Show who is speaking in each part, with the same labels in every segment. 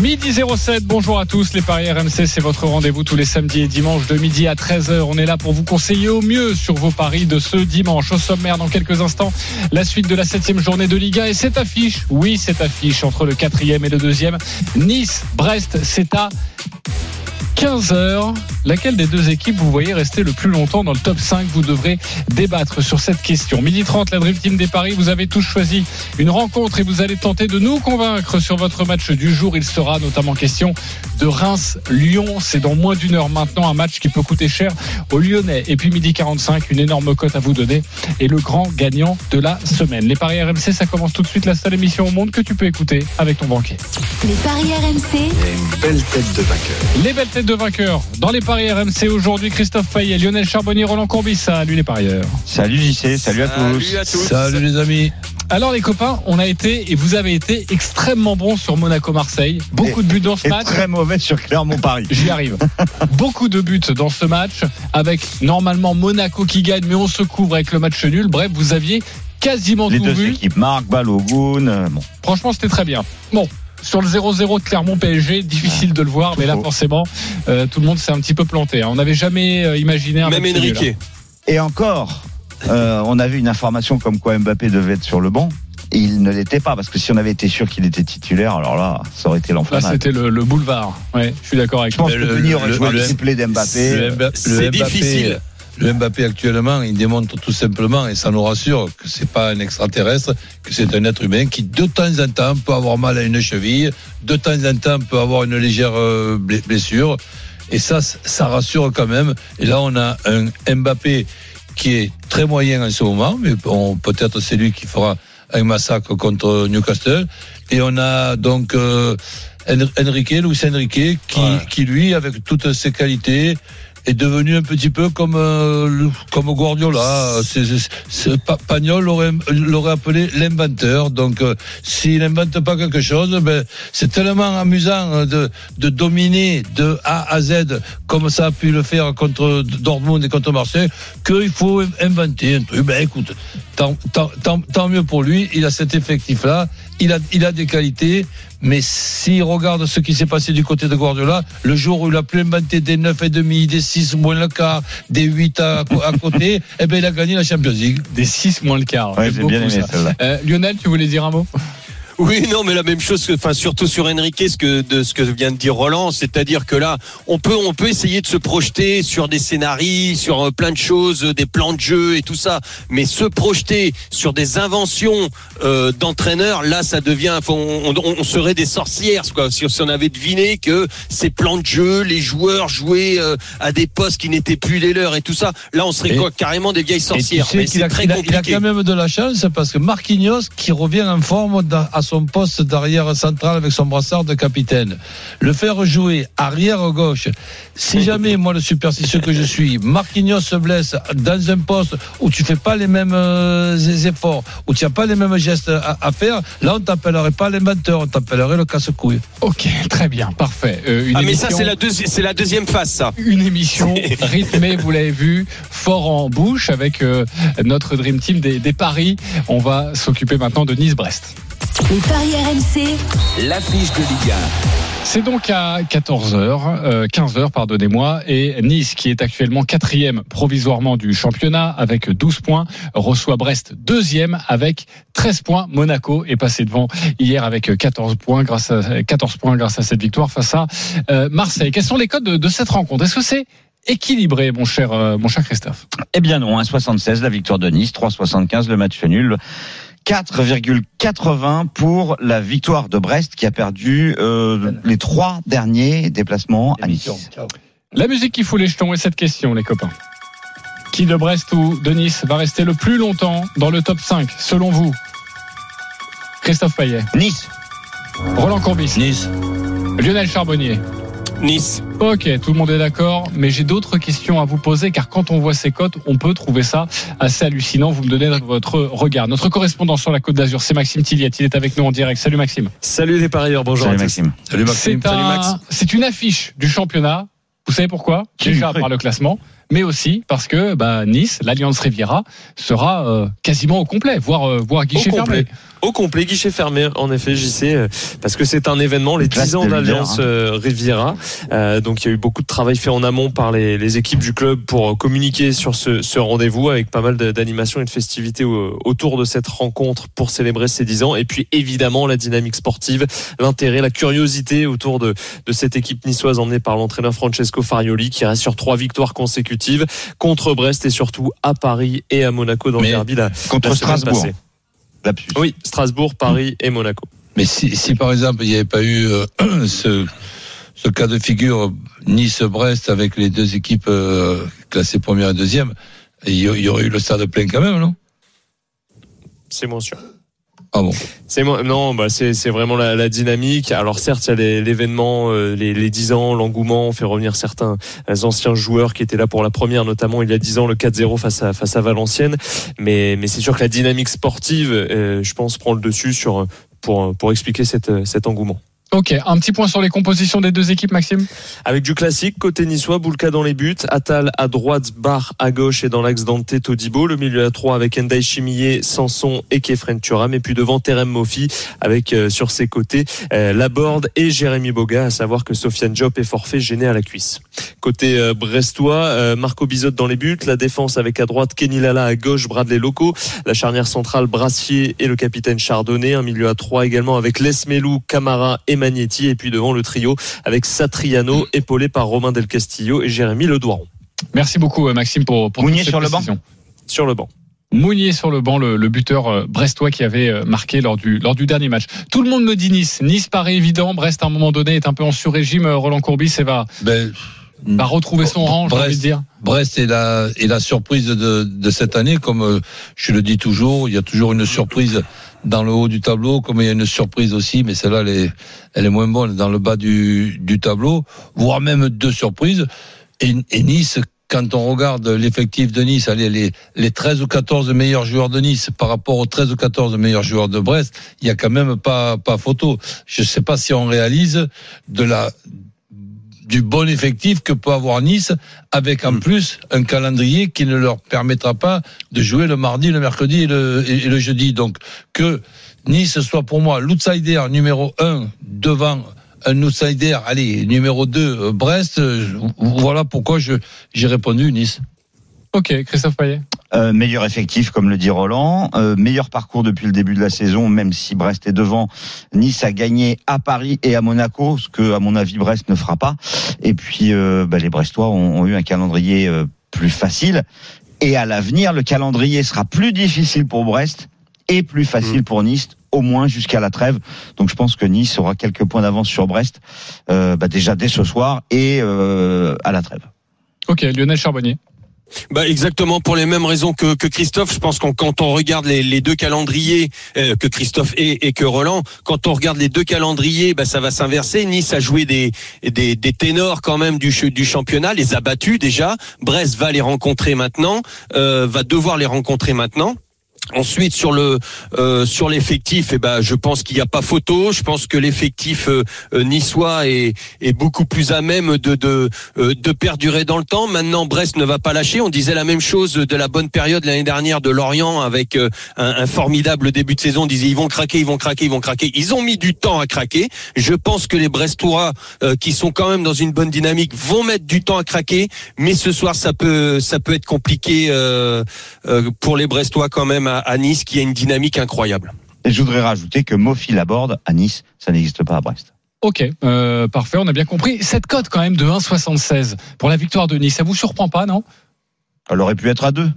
Speaker 1: Midi 07, bonjour à tous, les Paris RMC, c'est votre rendez-vous tous les samedis et dimanches de midi à 13h. On est là pour vous conseiller au mieux sur vos paris de ce dimanche. Au sommaire, dans quelques instants, la suite de la septième journée de Liga et cette affiche, oui, cette affiche entre le quatrième et le deuxième. Nice, Brest, c'est à 15h. Laquelle des deux équipes vous voyez rester le plus longtemps dans le top 5 Vous devrez débattre sur cette question. Midi 30, la Dream Team des Paris, vous avez tous choisi une rencontre et vous allez tenter de nous convaincre sur votre match du jour. Il sera notamment question de Reims-Lyon. C'est dans moins d'une heure maintenant un match qui peut coûter cher aux Lyonnais. Et puis midi 45, une énorme cote à vous donner et le grand gagnant de la semaine. Les Paris RMC, ça commence tout de suite la seule émission au monde que tu peux écouter avec ton banquier.
Speaker 2: Les paris RMC,
Speaker 1: Les belles têtes de vainqueurs dans les paris RMC aujourd'hui, Christophe Payet, Lionel Charbonnier, Roland Courbis. Salut les parieurs.
Speaker 3: Salut JC, salut à tous.
Speaker 4: Salut les amis.
Speaker 1: Alors les copains, on a été et vous avez été extrêmement bons sur Monaco-Marseille. Beaucoup de buts dans ce
Speaker 3: Et
Speaker 1: match.
Speaker 3: très mauvais sur Clermont-Paris.
Speaker 1: J'y arrive. Beaucoup de buts dans ce match, avec normalement Monaco qui gagne, mais on se couvre avec le match nul. Bref, vous aviez quasiment
Speaker 3: Les
Speaker 1: tout
Speaker 3: deux
Speaker 1: vu.
Speaker 3: équipes, Marc, Balogun. euh, Bon.
Speaker 1: Franchement, c'était très bien. Bon. Sur le 0-0 de Clermont-PSG, difficile de le voir, mais là,
Speaker 3: faux.
Speaker 1: forcément, euh, tout le monde s'est un petit peu planté. hein. On n'avait jamais euh, imaginé un
Speaker 5: Même
Speaker 1: nul, hein.
Speaker 5: Enrique.
Speaker 3: Et encore, euh, on avait une information comme quoi Mbappé devait être sur le banc. Et il ne l'était pas, parce que si on avait été sûr qu'il était titulaire, alors là, ça aurait été
Speaker 1: Là,
Speaker 3: l'enflammade.
Speaker 1: c'était le, le boulevard. Ouais, je suis d'accord avec
Speaker 3: Je pense
Speaker 4: Mais
Speaker 3: que
Speaker 4: le-
Speaker 3: Denis aurait
Speaker 4: le-
Speaker 3: joué
Speaker 4: le-
Speaker 3: le triplé
Speaker 4: Le,
Speaker 3: d'Mbappé.
Speaker 4: Mba- le
Speaker 5: c'est difficile.
Speaker 4: Le Mbappé actuellement, il démontre tout simplement, et ça nous rassure, que c'est pas un extraterrestre, que c'est un être humain qui de temps en temps peut avoir mal à une cheville, de temps en temps peut avoir une légère euh, ble- blessure, et ça, ça rassure quand même. Et là, on a un Mbappé qui est très moyen en ce moment, mais bon, peut-être c'est lui qui fera un massacre contre Newcastle. Et on a donc euh, Enrique, Luis Enrique, qui,
Speaker 3: Ouais.
Speaker 4: qui lui, avec toutes ses qualités, est devenu un petit peu comme euh, comme Guardiola. Pa- Pagnol l'aurait, appelé l'inventeur. Donc, euh, s'il n'invente pas quelque chose, ben, c'est tellement amusant euh, de, de dominer de A à Z comme ça a pu le faire contre Dortmund et contre Marseille qu'il faut inventer un truc. Ben, écoute, tant, tant, tant, tant mieux pour lui. Il a cet effectif-là. Il a, il a des qualités. Mais s'il regarde ce qui s'est passé du côté de Guardiola, le jour où il a pu inventer des 9 et demi, des 6 moins le quart, des 8 à, à côté, eh ben il a gagné la Champions League.
Speaker 1: Des 6 moins le quart.
Speaker 3: Ouais, j'ai bien aimé
Speaker 1: ça.
Speaker 3: celle-là.
Speaker 1: Euh, Lionel, tu voulais dire un mot?
Speaker 5: Oui, non, mais la même chose que, enfin, surtout sur Enrique, ce que, de ce que vient de dire Roland, c'est-à-dire que là, on peut, on peut essayer de se projeter sur des scénarios, sur euh, plein de choses, euh, des plans de jeu et tout ça, mais se projeter sur des inventions euh, d'entraîneurs, là, ça devient, on, on- on serait des sorcières, quoi, si, on avait deviné que ces plans de jeu, les joueurs jouaient euh, à des postes qui n'étaient plus les leurs et tout ça, là, on serait
Speaker 4: Et-
Speaker 5: quoi, carrément des vieilles
Speaker 4: tu
Speaker 5: sorcières.
Speaker 4: sais
Speaker 5: Mais c'est très
Speaker 4: il a- il a
Speaker 5: compliqué.
Speaker 4: quand même de la chance parce que Marquinhos qui revient en forme à son poste d'arrière central avec son brassard de capitaine. Le faire jouer arrière gauche. Si jamais, moi, le superstitieux que je suis, Marquinhos se blesse dans un poste où tu fais pas les mêmes euh, efforts, où tu n'as pas les mêmes gestes à, à faire, là, on t'appellerait pas l'inventeur, on t'appellerait le casse-couille.
Speaker 1: Ok, très bien, parfait. Euh, une
Speaker 5: Ah, mais ça,
Speaker 1: émission-
Speaker 5: c'est la, deuxi- c'est la deuxième phase, ça.
Speaker 1: une émission rythmée, vous l'avez vu, fort en bouche avec euh, notre Dream Team des, des paris. On va s'occuper maintenant de Nice-Brest.
Speaker 2: Les paris RMC,
Speaker 6: L'affiche de Liga.
Speaker 1: C'est donc à 14h, euh, 15h, pardonnez-moi, et Nice, qui est actuellement quatrième provisoirement du championnat avec 12 points, reçoit Brest deuxième avec 13 points. Monaco est passé devant hier avec 14 points grâce à, 14 points grâce à cette victoire face à euh, Marseille. Quels sont les codes de, de cette rencontre? Est-ce que c'est équilibré, mon cher, euh, mon cher Christophe?
Speaker 3: Eh bien non, 1,76 la victoire de Nice, 3,75 le match nul. 4,80 pour la victoire de Brest qui a perdu euh, les trois derniers déplacements à Nice.
Speaker 1: La musique qui fout les jetons et cette question, les copains. Qui de Brest ou de Nice va rester le plus longtemps dans le top 5, selon vous? Christophe Payet,
Speaker 3: Nice,
Speaker 1: Roland Courbis,
Speaker 4: Nice.
Speaker 1: Lionel Charbonnier,
Speaker 5: Nice.
Speaker 1: Ok, tout le monde est d'accord, mais j'ai d'autres questions à vous poser car quand on voit ces cotes, on peut trouver ça assez hallucinant. Vous me donnez votre regard. Notre correspondant sur la Côte d'Azur, c'est Maxime Tilliat. Il est avec nous en direct. Salut Maxime.
Speaker 7: Salut les parieurs, bonjour
Speaker 3: Salut. Maxime.
Speaker 4: Salut Maxime.
Speaker 1: C'est un- une affiche du championnat. Vous savez pourquoi? Déjà par le classement, mais aussi parce que bah, Nice, l'Alliance Riviera, sera euh, quasiment au complet, voire, euh, voire guichet
Speaker 7: Au
Speaker 1: fermé.
Speaker 7: complet. Au complet, guichet fermé, en effet, JC, euh, parce que c'est un événement, les
Speaker 3: Place
Speaker 7: 10 ans
Speaker 3: de leader,
Speaker 7: d'Alliance
Speaker 3: hein.
Speaker 7: Riviera. Euh, donc il y a eu beaucoup de travail fait en amont par les, les équipes du club pour communiquer sur ce, ce rendez-vous avec pas mal d'animations et de festivités au- autour de cette rencontre pour célébrer ces 10 ans. Et puis évidemment la dynamique sportive, l'intérêt, la curiosité autour de, de cette équipe niçoise emmenée par l'entraîneur Francesco Farioli qui reste sur trois victoires consécutives contre Brest et surtout à Paris et à Monaco dans
Speaker 4: Mais
Speaker 7: le derby la,
Speaker 3: Contre
Speaker 7: la
Speaker 3: Strasbourg.
Speaker 7: Oui, Strasbourg, Paris et Monaco.
Speaker 4: Mais si, si par exemple il n'y avait pas eu euh, ce, ce cas de figure Nice-Brest avec les deux équipes euh, classées première et deuxième, il y, y aurait eu le stade plein quand même, non?
Speaker 7: C'est moins sûr.
Speaker 4: Ah bon
Speaker 7: C'est non, bah c'est vraiment la, la dynamique. Alors certes, il y a l'événement, euh, les, les 10 ans, l'engouement, on fait revenir certains euh, anciens joueurs qui étaient là pour la première, notamment il y a 10 ans, le 4-0 face à face à Valenciennes. Mais mais c'est sûr que la dynamique sportive, euh, je pense, prend le dessus sur pour pour expliquer cette, cet engouement.
Speaker 1: Ok, un petit point sur les compositions des deux équipes, Maxime.
Speaker 7: Avec du classique, côté niçois, Boulka dans les buts, Attal à droite, Bar à gauche et dans l'axe Dante Todibo, le milieu à 3 avec Endai Chimillé, Sanson et Kefren Turam, et puis devant Terem Mofi avec euh, sur ses côtés euh, Laborde et Jérémy Boga, à savoir que Sofiane Diop est forfait gêné à la cuisse. Côté euh, brestois, euh, Marco Bizot dans les buts, la défense avec à droite Kenny Lala à gauche, Bradley Loco, la charnière centrale Brassier et le capitaine Chardonnay, un milieu à 3 également avec Lesmelou, Camara et Magnetti, et puis devant le trio avec Satriano, épaulé par Romain Del Castillo et Jérémy Ledoiron
Speaker 1: Merci beaucoup, euh, Maxime, pour, pour
Speaker 3: Mounier sur le banc
Speaker 7: sur le banc.
Speaker 1: Mounier sur le banc, le, le buteur euh, brestois qui avait euh, marqué lors du, lors du dernier match. Tout le monde me dit Nice. Nice paraît évident. Brest, à un moment donné, est un peu en sur-régime. Roland Courbis et va,
Speaker 4: ben,
Speaker 1: va retrouver son rang, j'ai
Speaker 4: Brest.
Speaker 1: envie de dire.
Speaker 4: Brest est la, est la surprise de, de cette année, comme je le dis toujours, il y a toujours une surprise dans le haut du tableau, comme il y a une surprise aussi, mais celle-là, elle est, elle est moins bonne dans le bas du, du tableau, voire même deux surprises. Et, et Nice, quand on regarde l'effectif de Nice, allez, les, les 13 ou 14 meilleurs joueurs de Nice par rapport aux 13 ou 14 meilleurs joueurs de Brest, il y a quand même pas, pas photo. Je sais pas si on réalise de la, du bon effectif que peut avoir Nice, avec en plus un calendrier qui ne leur permettra pas de jouer le mardi, le mercredi et le, et- et le jeudi. Donc que Nice soit pour moi l'outsider numéro un devant un outsider, allez, numéro 2, Brest, euh, voilà pourquoi je j'ai répondu Nice.
Speaker 1: Ok, Christophe Payet.
Speaker 3: Euh, meilleur effectif, comme le dit Roland. Euh, meilleur parcours depuis le début de la saison, même si Brest est devant. Nice a gagné à Paris et à Monaco, ce que, à mon avis, Brest ne fera pas. Et puis, euh, bah, les Brestois ont, ont eu un calendrier plus facile. Et à l'avenir, le calendrier sera plus difficile pour Brest et plus facile pour Nice, au moins jusqu'à la trêve. Donc, je pense que Nice aura quelques points d'avance sur Brest, euh, bah, déjà dès ce soir et euh, à la trêve.
Speaker 1: Ok, Lionel Charbonnier.
Speaker 5: Bah exactement pour les mêmes raisons que, que Christophe. Je pense qu'on quand on regarde les, deux calendriers euh, que Christophe et, que Roland, quand on regarde les deux calendriers, bah ça va s'inverser. Nice a joué des, des ténors quand même du du championnat, les a battus déjà. Brest va les rencontrer maintenant, euh, va devoir les rencontrer maintenant. Ensuite sur le euh, sur l'effectif, eh ben je pense qu'il n'y a pas photo. Je pense que l'effectif euh, euh, niçois est est beaucoup plus à même de de euh, de perdurer dans le temps. Maintenant, Brest ne va pas lâcher. On disait la même chose de la bonne période l'année dernière de Lorient avec euh, un, formidable début de saison. On disait ils vont craquer, ils vont craquer, ils vont craquer. Ils ont mis du temps à craquer. Je pense que les Brestois euh, qui sont quand même dans une bonne dynamique vont mettre du temps à craquer. Mais ce soir, ça peut ça peut être compliqué pour les Brestois quand même à Nice qui a une dynamique incroyable.
Speaker 3: Et je voudrais rajouter que Mofi Laborde à Nice, ça n'existe pas à Brest.
Speaker 1: Ok, euh, parfait, on a bien compris. Cette cote quand même de 1,76 pour la victoire de Nice, ça vous surprend pas, non?
Speaker 3: Elle aurait pu être à deux.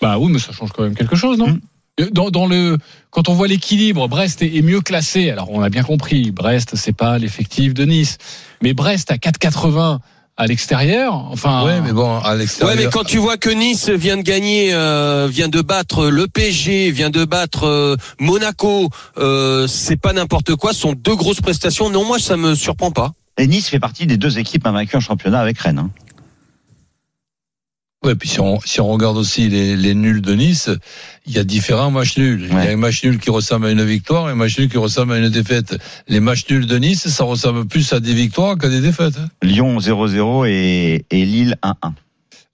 Speaker 1: Bah oui, mais ça change quand même quelque chose, non?
Speaker 3: Mm.
Speaker 1: dans, dans le, quand on voit l'équilibre, Brest est, est mieux classé. Alors on a bien compris, Brest c'est pas l'effectif de Nice, mais Brest à 4,80 à l'extérieur. Enfin,
Speaker 4: Ouais, mais bon, à
Speaker 5: Ouais,
Speaker 4: l'extérieur.
Speaker 5: mais quand tu vois que Nice vient de gagner, euh, vient de battre le PSG, vient de battre euh, Monaco, euh, c'est pas n'importe quoi. Ce sont deux grosses prestations. Non, moi ça me surprend pas.
Speaker 3: Et Nice fait partie des deux équipes invaincues en championnat avec Rennes. hein.
Speaker 4: Ouais, puis si on, si on regarde aussi les, les nuls de Nice, il y a différents matchs nuls. Il y a un match nul qui ressemble à une victoire et un match nul qui ressemble à une défaite. Les matchs nuls de Nice, ça ressemble plus à des victoires qu'à des défaites. hein.
Speaker 3: Lyon 0-0 et, et Lille 1-1.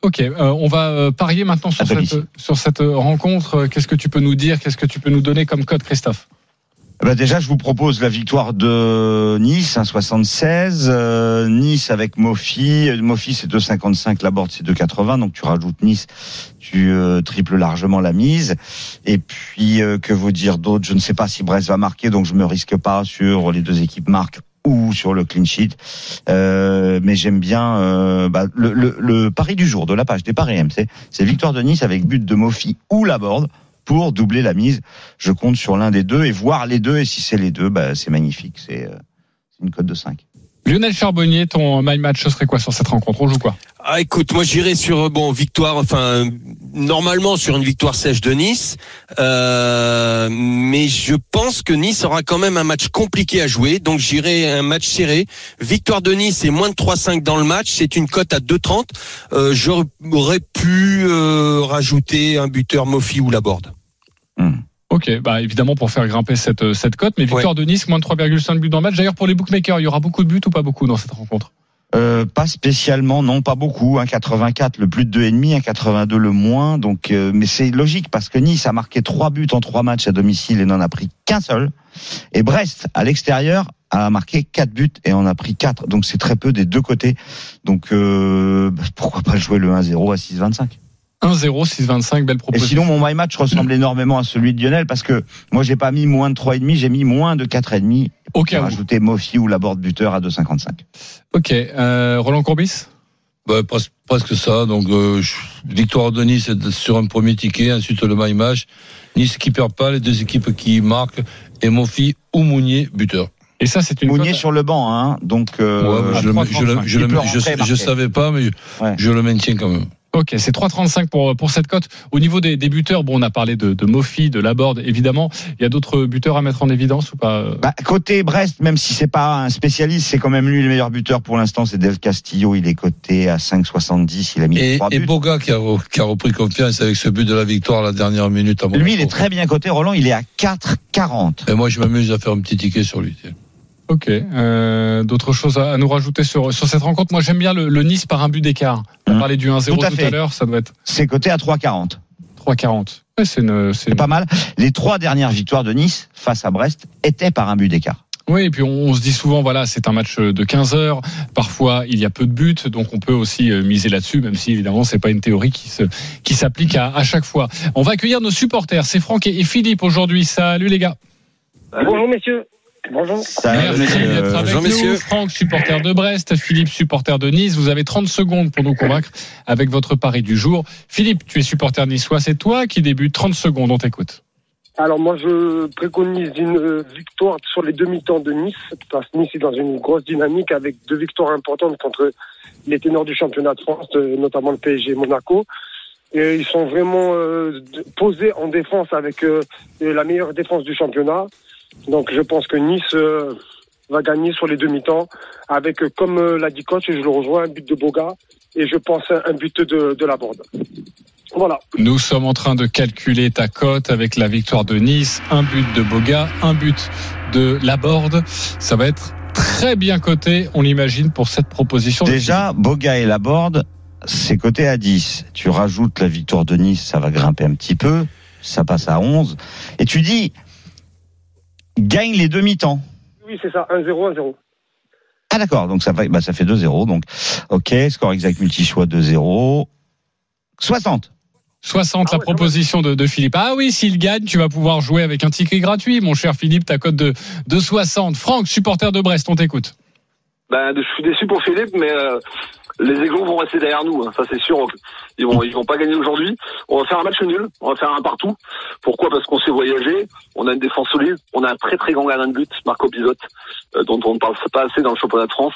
Speaker 1: Ok, euh, on va euh, parier maintenant sur cette, sur cette rencontre. Qu'est-ce que tu peux nous dire? Qu'est-ce que tu peux nous donner comme code, Christophe?
Speaker 3: Ben déjà, je vous propose la victoire de Nice, 1,76. Euh, nice avec Mofi. Mofi, c'est 2,55. La board, c'est 2,80. Donc, tu rajoutes Nice, tu euh, triples largement la mise. Et puis, euh, que vous dire d'autre? Je ne sais pas si Brest va marquer, donc je me risque pas sur les deux équipes marquent ou sur le clean sheet. Euh, mais j'aime bien euh, bah, le, pari du jour de la page des paris MC. C'est victoire de Nice avec but de Mofi ou la board pour doubler la mise. Je compte sur l'un des deux et voir les deux. Et si c'est les deux, bah, c'est magnifique. C'est euh, c'est une cote de 5.
Speaker 1: Lionel Charbonnier, ton my match, ce serait quoi sur cette rencontre? On joue quoi?
Speaker 5: Ah, écoute, moi j'irais sur euh, bon victoire, enfin normalement sur une victoire sèche de Nice, euh, mais je pense que Nice aura quand même un match compliqué à jouer, donc j'irai un match serré. Victoire de Nice et moins de 3-5 dans le match, c'est une cote à 2,30. Euh, J'aurais pu euh, rajouter un buteur Mofi ou Laborde.
Speaker 1: Ok, bah évidemment pour faire grimper cette, euh, cette cote, mais victoire de Nice, moins de 3,5 buts dans le match. D'ailleurs, pour les bookmakers, il y aura beaucoup de buts ou pas beaucoup dans cette rencontre?
Speaker 3: Euh, pas spécialement, non, pas beaucoup. 1,84 le plus de 2,5, 1,82 le moins. Donc, euh, mais c'est logique parce que Nice a marqué trois buts en trois matchs à domicile et n'en a pris qu'un seul. Et Brest, à l'extérieur, a marqué quatre buts et en a pris quatre. Donc c'est très peu des deux côtés. Donc euh, bah, pourquoi pas jouer le 1-0 à 6,25
Speaker 1: 1-0, 6-25, belle
Speaker 3: Et
Speaker 1: proposition.
Speaker 3: sinon, mon my match ressemble énormément à celui de Lionel parce que moi, j'ai pas mis moins de 3,5, j'ai mis moins de 4,5.
Speaker 1: Au
Speaker 3: J'ai
Speaker 1: cas où.
Speaker 3: rajouté Mofi ou la board buteur à 2,55.
Speaker 1: Ok, euh, Roland Courbis?
Speaker 4: Bah, presque, presque ça. Donc, euh, victoire de Nice sur un premier ticket, ensuite le my match. Nice qui perd pas, les deux équipes qui marquent, et Mofi ou Mounier, buteur.
Speaker 1: Et ça, c'est une
Speaker 3: Mounier
Speaker 1: cote-
Speaker 3: sur le banc, hein. Donc, euh,
Speaker 4: Ouais, je, le, je, le,
Speaker 1: 3,35.
Speaker 4: je, le- savais pas, mais
Speaker 3: Ouais.
Speaker 4: je le maintiens quand même.
Speaker 1: Ok, c'est 3,35 pour, pour cette cote. Au niveau des, des buteurs, bon, on a parlé de, de Mofi, de Laborde, évidemment. Il y a d'autres buteurs à mettre en évidence ou pas euh
Speaker 3: Bah, côté Brest, même si c'est pas un spécialiste, c'est quand même lui le meilleur buteur pour l'instant. C'est Del Castillo. Il est coté à 5,70. Il a mis
Speaker 4: Et,
Speaker 3: trois
Speaker 4: et
Speaker 3: buts.
Speaker 4: Boga qui a, qui a repris confiance avec ce but de la victoire à la dernière minute. À
Speaker 3: Lui, il est très bien coté. Roland, il est à 4,40.
Speaker 4: Et moi, je m'amuse à faire un petit ticket sur lui. tiens.
Speaker 1: Ok. Euh, D'autres choses à, à nous rajouter sur, sur cette rencontre? Moi, j'aime bien le, le Nice par un but d'écart. On
Speaker 3: Hum.
Speaker 1: parlait du 1-0
Speaker 3: Tout
Speaker 1: tout
Speaker 3: à
Speaker 1: à,
Speaker 3: fait.
Speaker 1: l'heure, ça doit être
Speaker 3: C'est coté à 3,40.
Speaker 1: 3,40. Ouais, c'est une,
Speaker 3: pas mal. Les trois dernières victoires de Nice face à Brest étaient par un but d'écart.
Speaker 1: Oui, et puis on, on se dit souvent, voilà, c'est un match de 15 heures. Parfois, il y a peu de buts, donc on peut aussi euh, miser là-dessus, même si évidemment c'est pas une théorie qui se qui s'applique à, à chaque fois. On va accueillir nos supporters. C'est Franck et, et Philippe aujourd'hui. Salut les gars.
Speaker 8: Bonjour messieurs. Bonjour.
Speaker 1: Merci
Speaker 3: Euh,
Speaker 1: d'être avec
Speaker 5: bonjour,
Speaker 1: nous.
Speaker 5: messieurs.
Speaker 1: Franck, supporter de Brest, Philippe, supporter de Nice. Vous avez 30 secondes pour nous convaincre avec votre pari du jour. Philippe, tu es supporter niçois, c'est toi qui débute. 30 secondes, on t'écoute.
Speaker 8: Alors moi je préconise une euh, victoire sur les demi-temps de Nice, parce que Nice est dans une grosse dynamique avec deux victoires importantes contre les ténors du championnat de France, euh, notamment le PSG et Monaco. Et ils sont vraiment euh, posés en défense avec euh, la meilleure défense du championnat. Donc je pense que Nice euh, va gagner sur les demi-temps avec, euh, comme euh, l'a dit coach, et je le rejoins, un but de Boga et je pense un but de, de la bande. Voilà.
Speaker 1: Nous sommes en train de calculer ta cote avec la victoire de Nice, un but de Boga, un but de Laborde. Ça va être très bien coté, on l'imagine, pour cette proposition. de
Speaker 3: Déjà, Boga et la board, c'est coté à 10. Tu rajoutes la victoire de Nice, ça va grimper un petit peu. Ça passe à 11. Et tu dis, gagne les demi-temps.
Speaker 8: Oui, c'est ça, 1-0, 1-0.
Speaker 3: Ah d'accord, donc ça, va, bah, ça fait 2-0. Donc, ok, score exact multi-choix 2-0. 60.
Speaker 1: 60,
Speaker 8: Ah
Speaker 1: la
Speaker 8: ouais,
Speaker 1: proposition de, de Philippe. Ah oui, s'il gagne, tu vas pouvoir jouer avec un ticket gratuit, mon cher Philippe, ta cote de, de 60. Franck, supporter de Brest, on t'écoute.
Speaker 9: Ben, je suis déçu pour Philippe, mais euh, les Aiglons vont rester derrière nous, hein, ça c'est sûr. Ils vont, ils vont pas gagner aujourd'hui. On va faire un match nul, on va faire un partout. Pourquoi? Parce qu'on sait voyager, on a une défense solide, on a un très très grand gardien de but, Marco Bizotte, euh, dont on ne parle pas assez dans le championnat de France,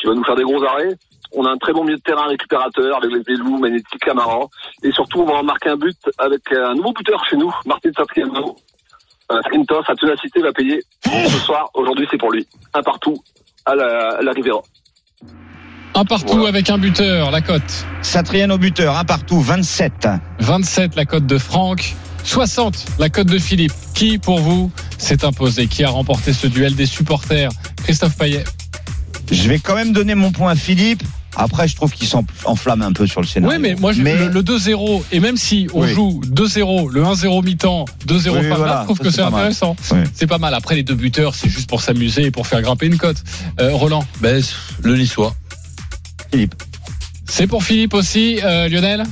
Speaker 9: qui va nous faire des gros arrêts. On a un très bon milieu de terrain récupérateur avec les Bélou, Manetti, Camara. Et surtout, on va marquer un but avec un nouveau buteur chez nous, Martin Satriano. Euh, sa ténacité va payer. Ce soir, aujourd'hui, c'est pour lui. Un partout, à la, à la Rivera.
Speaker 1: Un partout
Speaker 9: Voilà.
Speaker 1: avec un buteur, la cote.
Speaker 3: Satrienne au buteur, un partout, 27.
Speaker 1: 27 la cote de Franck, 60 la cote de Philippe. Qui pour vous s'est imposé? Qui a remporté ce duel des supporters? Christophe Payet.
Speaker 3: Je vais quand même donner mon point à Philippe. Après, je trouve qu'il s'enflamme un peu sur le scénario.
Speaker 1: Oui, mais moi, j'ai- le, le 2-0, et même si on
Speaker 3: Oui.
Speaker 1: joue 2-0, le 1-0 mi-temps, 2-0
Speaker 3: Oui,
Speaker 1: fin
Speaker 3: voilà,
Speaker 1: je trouve
Speaker 3: ça,
Speaker 1: que
Speaker 3: c'est
Speaker 1: c'est
Speaker 3: pas mal.
Speaker 1: intéressant.
Speaker 3: Oui.
Speaker 1: C'est pas mal. Après, les deux buteurs, c'est juste pour s'amuser et pour faire grimper une cote. Euh, Roland
Speaker 4: Ben, le Niçois.
Speaker 3: Philippe.
Speaker 1: C'est pour Philippe aussi, euh, Lionel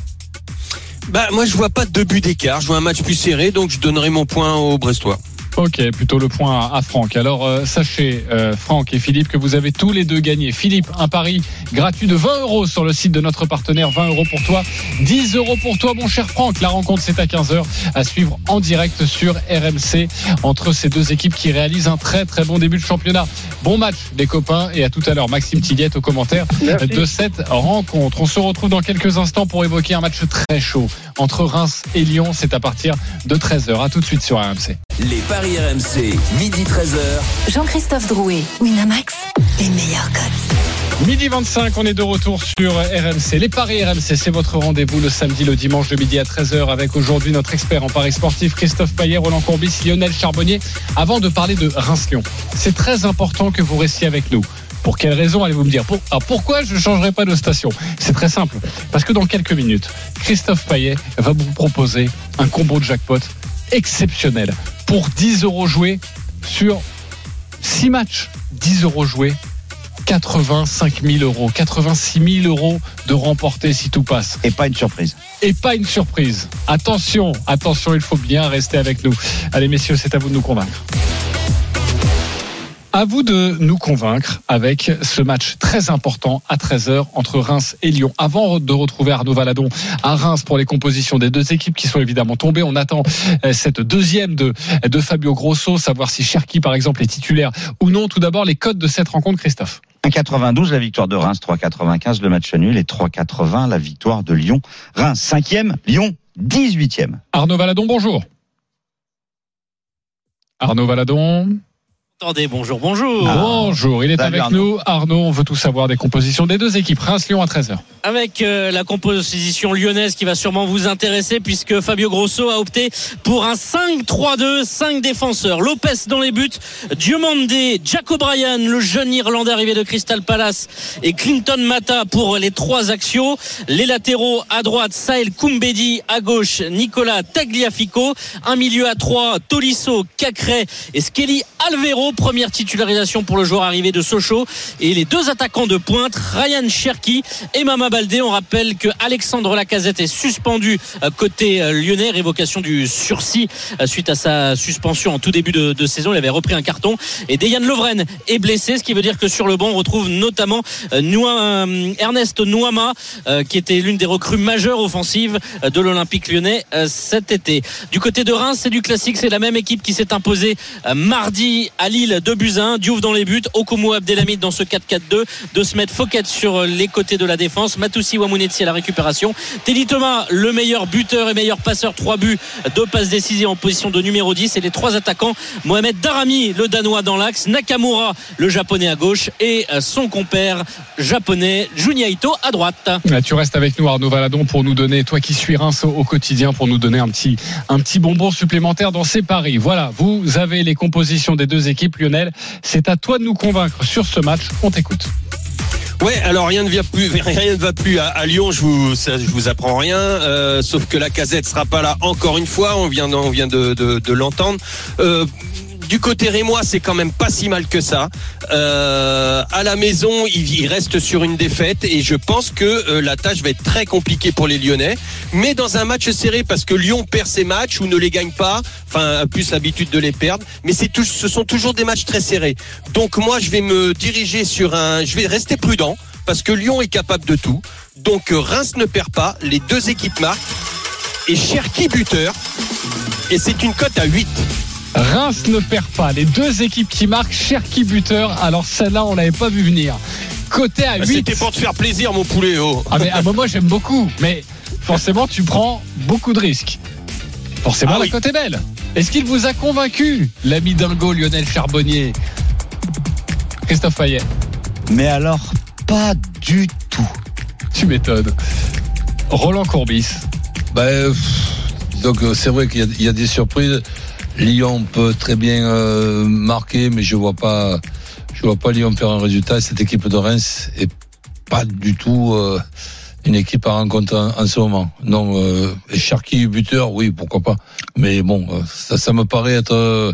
Speaker 5: Bah, moi, je vois pas de deux buts d'écart. Je vois un match plus serré, donc je donnerai mon point aux Brestois.
Speaker 1: Ok, plutôt le point à Franck. Alors euh, sachez, euh, Franck et Philippe, que vous avez tous les deux gagné. Philippe, un pari gratuit de 20 euros sur le site de notre partenaire. 20 euros pour toi, 10 euros pour toi, mon cher Franck. La rencontre, c'est à 15h à suivre en direct sur RMC entre ces deux équipes qui réalisent un très très bon début de championnat. Bon match, les copains, et à tout à l'heure. Maxime Tilliette au commentaire
Speaker 8: Merci.
Speaker 1: de cette rencontre. On se retrouve dans quelques instants pour évoquer un match très chaud entre Reims et Lyon. C'est à partir de 13h. À tout de suite sur RMC.
Speaker 6: Les paris RMC, midi 13h.
Speaker 2: Jean-Christophe Drouet, Winamax, les meilleurs cotes.
Speaker 1: Midi 25, on est de retour sur RMC. Les paris RMC, c'est votre rendez-vous le samedi, le dimanche de midi à 13h avec aujourd'hui notre expert en paris sportif Christophe Payet, Roland Courbis, Lionel Charbonnier. Avant de parler de Reims-Lyon, c'est très important que vous restiez avec nous. Pour quelle raison allez-vous me dire? Pour- alors pourquoi je ne changerai pas de station? C'est très simple. Parce que dans quelques minutes, Christophe Payet va vous proposer un combo de jackpot exceptionnel pour 10 euros joués sur 6 matchs. 10 euros joués 85 000 euros, 86 000 euros de remporter si tout passe.
Speaker 3: Et pas une surprise.
Speaker 1: Et pas une surprise. Attention, attention, il faut bien rester avec nous. Allez messieurs, c'est à vous de nous convaincre. À vous de nous convaincre avec ce match très important à 13h entre Reims et Lyon. Avant de retrouver Arnaud Valadon à Reims pour les compositions des deux équipes qui sont évidemment tombées, on attend euh, cette deuxième de, de Fabio Grosso, savoir si Cherki par exemple est titulaire ou non. Tout d'abord, les codes de cette rencontre, Christophe.
Speaker 3: 1,92 la victoire de Reims, 3,95 le match nul et 3,80 la victoire de Lyon. Reims 5e, Lyon 18e.
Speaker 1: Arnaud Valadon, bonjour. Arnaud Valadon.
Speaker 10: Attendez, bonjour, bonjour.
Speaker 1: Bonjour, il est avec
Speaker 3: Arnaud.
Speaker 1: nous. Arnaud, on veut tout savoir des compositions des deux équipes. Reims-Lyon à 13h.
Speaker 10: Avec euh, la composition lyonnaise qui va sûrement vous intéresser puisque Fabio Grosso a opté pour un 5-3-2, 5 défenseurs. Lopez dans les buts, Diomandé, Jack O'Brien, le jeune Irlandais arrivé de Crystal Palace et Clinton Mata pour les trois axiaux. Les latéraux à droite, Saël Koumbedi, à gauche, Nicolas Tagliafico. Un milieu à trois, Tolisso, Cacré et Skelly Alvero. Première titularisation pour le joueur arrivé de Sochaux. Et les deux attaquants de pointe, Ryan Cherki et Mama Baldé. On rappelle que Alexandre Lacazette est suspendu euh, côté euh, lyonnais, révocation du sursis euh, suite à sa suspension en tout début de, saison. Il avait repris un carton. Et Dejan Lovren est blessé, ce qui veut dire que sur le banc, on retrouve notamment Ernest Nouama, qui était l'une des recrues majeures offensives de l'Olympique lyonnais cet été. Du côté de Reims, c'est du classique, c'est la même équipe qui s'est imposée mardi à Lille de Buzyn, Diouf dans les buts, Okomo Abdelhamid dans ce 4-4-2, de se mettre Fouquet sur euh, les côtés de la défense, Matoussi Wamounetsi à la récupération, Teddy Thomas, le meilleur buteur et meilleur passeur, 3 buts, deux passes décisives en position de numéro 10 et les trois attaquants, Mohamed Darami, le danois dans l'axe, Nakamura, le japonais à gauche et euh, son compère japonais Junya Ito à droite.
Speaker 1: Euh, Tu restes avec nous, Arnaud Valadon, pour nous donner, toi qui suis Reims au quotidien, pour nous donner un petit, un petit bonbon supplémentaire dans ces paris. Voilà, vous avez les compositions des deux équipes, Lionel. C'est à toi de nous convaincre sur ce match. On t'écoute.
Speaker 5: Ouais, alors rien ne plus, rien ne va plus à, Lyon. Je vous, ça, je vous apprends rien. euh, sauf que la casette sera pas là encore une fois. On vient, on vient de l'entendre. Euh, du côté rémois, c'est quand même pas si mal que ça. Euh, à la maison, il, reste sur une défaite et je pense que euh, la tâche va être très compliquée pour les Lyonnais. Mais dans un match serré, parce que Lyon perd ses matchs ou ne les gagne pas, enfin plus l'habitude de les perdre. Mais ce sont toujours des matchs très serrés. Donc moi, je vais me diriger sur un, je vais rester prudent parce que Lyon est capable de tout. Donc euh, Reims ne perd pas, les deux équipes marquent et Cherki buteur. Et c'est une cote à 8.
Speaker 1: Reims ne perd pas. Les deux équipes qui marquent, Cherki buteur. Alors celle-là, on l'avait pas vu venir. Côté à
Speaker 5: Bah,
Speaker 1: 8.
Speaker 5: C'était pour te faire plaisir, mon poulet. Oh.
Speaker 1: Ah mais ah, bah, moi j'aime beaucoup, mais forcément tu prends beaucoup de risques. Forcément
Speaker 5: Ah
Speaker 1: la
Speaker 5: oui.
Speaker 1: est belle. Est-ce qu'il vous a convaincu, l'ami dingo Lionel Charbonnier? Christophe Payet.
Speaker 3: Mais alors, pas du tout.
Speaker 1: Tu m'étonnes. Roland Courbis.
Speaker 4: Ben, pff, donc euh, c'est vrai qu'il y, a des surprises. Lyon peut très bien euh, marquer, mais je vois pas, je vois pas Lyon faire un résultat. Cette équipe de Reims est pas du tout euh, une équipe à rencontrer en, en ce moment. Non, euh, et Cherki buteur, oui, pourquoi pas. Mais bon, euh, ça, ça me paraît être euh,